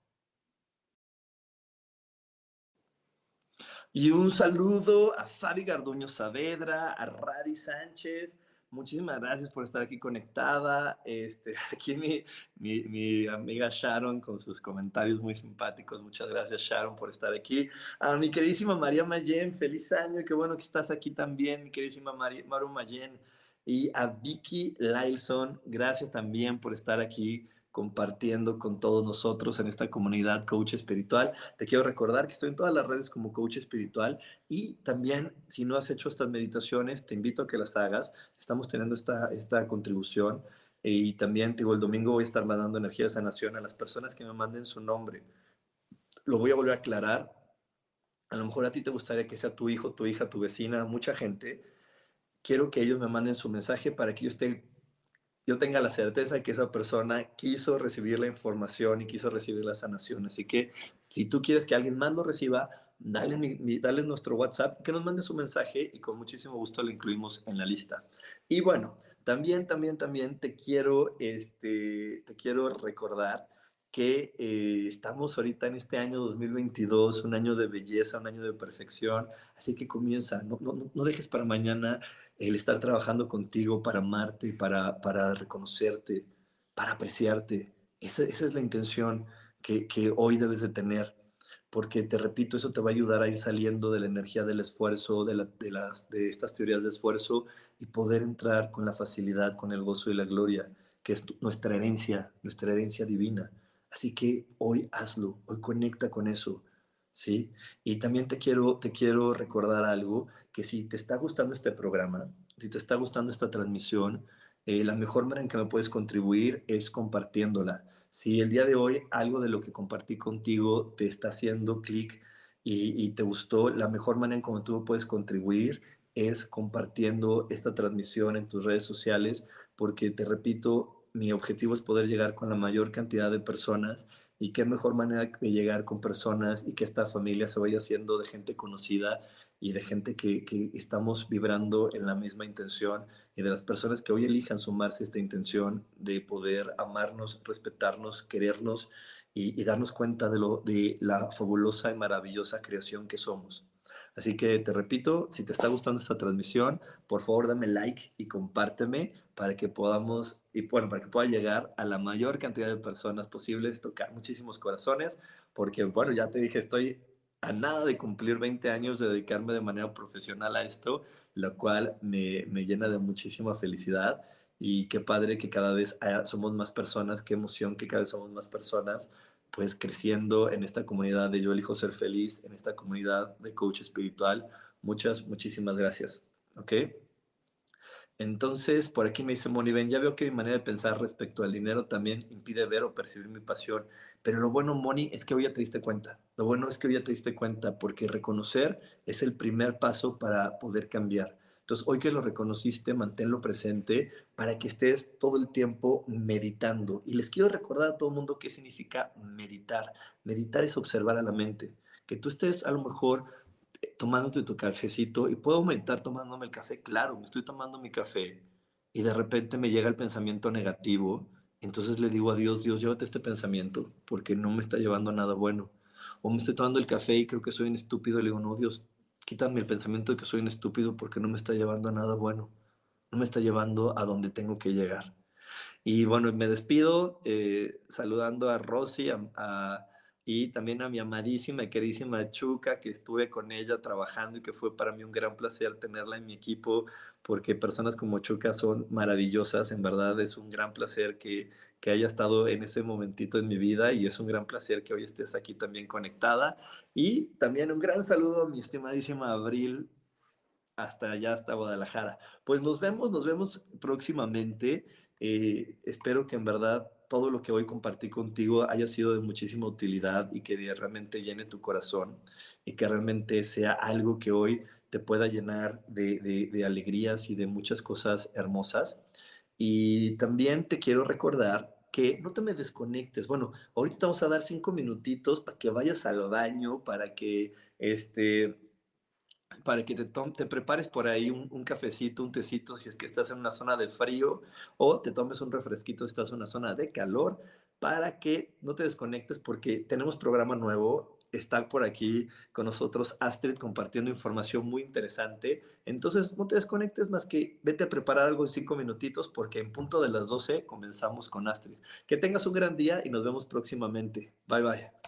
Y un saludo a Fabi Garduño Saavedra, a Radi Sánchez, Muchísimas gracias por estar aquí conectada. Este, aquí mi, mi, mi, amiga Sharon con sus comentarios muy simpáticos. Muchas gracias Sharon por estar aquí. A mi queridísima María Mayen, feliz año. Qué bueno que estás aquí también, mi queridísima Maru Mayen. Y a Vicky Lylson, gracias también por estar aquí compartiendo con todos nosotros en esta comunidad coach espiritual. Te quiero recordar que estoy en todas las redes como coach espiritual y también si no has hecho estas meditaciones, te invito a que las hagas. Estamos teniendo esta, esta contribución y también, digo, el domingo voy a estar mandando energía de sanación a las personas que me manden su nombre. Lo voy a volver a aclarar. A lo mejor a ti te gustaría que sea tu hijo, tu hija, tu vecina, mucha gente. Quiero que ellos me manden su mensaje para que yo esté yo tenga la certeza que esa persona quiso recibir la información y quiso recibir la sanación. Así que si tú quieres que alguien más lo reciba, dale, mi, dale nuestro WhatsApp, que nos mande su mensaje y con muchísimo gusto lo incluimos en la lista. Y bueno, también, también, también te quiero, este, te quiero recordar que eh, estamos ahorita en este año 2022, un año de belleza, un año de perfección, así que comienza, no, no, no dejes para mañana el estar trabajando contigo para amarte, para, para reconocerte, para apreciarte. Esa, esa es la intención que, que, hoy debes de tener, porque te repito, eso te va a ayudar a ir saliendo de la energía del esfuerzo, de, de, las, de estas teorías de esfuerzo y poder entrar con la facilidad, con el gozo y la gloria, que es nuestra herencia, nuestra herencia divina. Así que hoy hazlo, hoy conecta con eso, ¿sí? Y también te quiero, te quiero recordar algo, que si te está gustando este programa, si te está gustando esta transmisión, eh, la mejor manera en que me puedes contribuir es compartiéndola. Si el día de hoy algo de lo que compartí contigo te está haciendo clic y, te gustó, la mejor manera en cómo tú puedes contribuir es compartiendo esta transmisión en tus redes sociales, porque te repito, mi objetivo es poder llegar con la mayor cantidad de personas y qué mejor manera de llegar con personas y que esta familia se vaya haciendo de gente conocida y de gente que, que, estamos vibrando en la misma intención y de las personas que hoy elijan sumarse a esta intención de poder amarnos, respetarnos, querernos y, darnos cuenta de, lo, de la fabulosa y maravillosa creación que somos. Así que te repito, si te está gustando esta transmisión, por favor dame like y compárteme para que podamos, y bueno, para que pueda llegar a la mayor cantidad de personas posibles, tocar muchísimos corazones, porque bueno, ya te dije, estoy a nada de cumplir 20 años de dedicarme de manera profesional a esto, lo cual me, me llena de muchísima felicidad y qué padre que cada vez somos más personas, qué emoción que cada vez somos más personas pues creciendo en esta comunidad de Yo elijo ser feliz, en esta comunidad de coach espiritual. Muchas, muchísimas gracias. ¿Ok? Entonces, por aquí me dice Moni, ven, ya veo que mi manera de pensar respecto al dinero también impide ver o percibir mi pasión. Pero lo bueno, Moni, es que hoy ya te diste cuenta. Lo bueno es que hoy ya te diste cuenta, porque reconocer es el primer paso para poder cambiar. Entonces, hoy que lo reconociste, manténlo presente para que estés todo el tiempo meditando. Y les quiero recordar a todo el mundo qué significa meditar. Meditar es observar a la mente. Que tú estés a lo mejor tomándote tu cafecito y puedo meditar tomándome el café. Claro, me estoy tomando mi café y de repente me llega el pensamiento negativo. Entonces le digo a Dios, Dios, llévate este pensamiento porque no me está llevando a nada bueno. O me estoy tomando el café y creo que soy un estúpido. Le digo, no, Dios, quítame el pensamiento de que soy un estúpido porque no me está llevando a nada bueno, no me está llevando a donde tengo que llegar. Y bueno, me despido eh, saludando a Rosy y también a mi amadísima y queridísima Chuca, que estuve con ella trabajando y que fue para mí un gran placer tenerla en mi equipo, porque personas como Chuca son maravillosas, en verdad es un gran placer que que haya estado en ese momentito en mi vida y es un gran placer que hoy estés aquí también conectada. Y también un gran saludo a mi estimadísima Abril hasta allá, hasta Guadalajara. Pues nos vemos, nos vemos próximamente. Eh, espero que en verdad todo lo que hoy compartí contigo haya sido de muchísima utilidad y que realmente llene tu corazón y que realmente sea algo que hoy te pueda llenar de, alegrías y de muchas cosas hermosas. Y también te quiero recordar que no te me desconectes. Bueno, ahorita vamos a dar cinco minutitos para que vayas al baño, para que este, para que te, te prepares por ahí un, un, cafecito, un tecito si es que estás en una zona de frío o te tomes un refresquito si estás en una zona de calor para que no te desconectes porque tenemos programa nuevo está por aquí con nosotros Astrid compartiendo información muy interesante. Entonces, no te desconectes más que vete a preparar algo en cinco minutitos porque en punto de las 12 comenzamos con Astrid. Que tengas un gran día y nos vemos próximamente. Bye bye.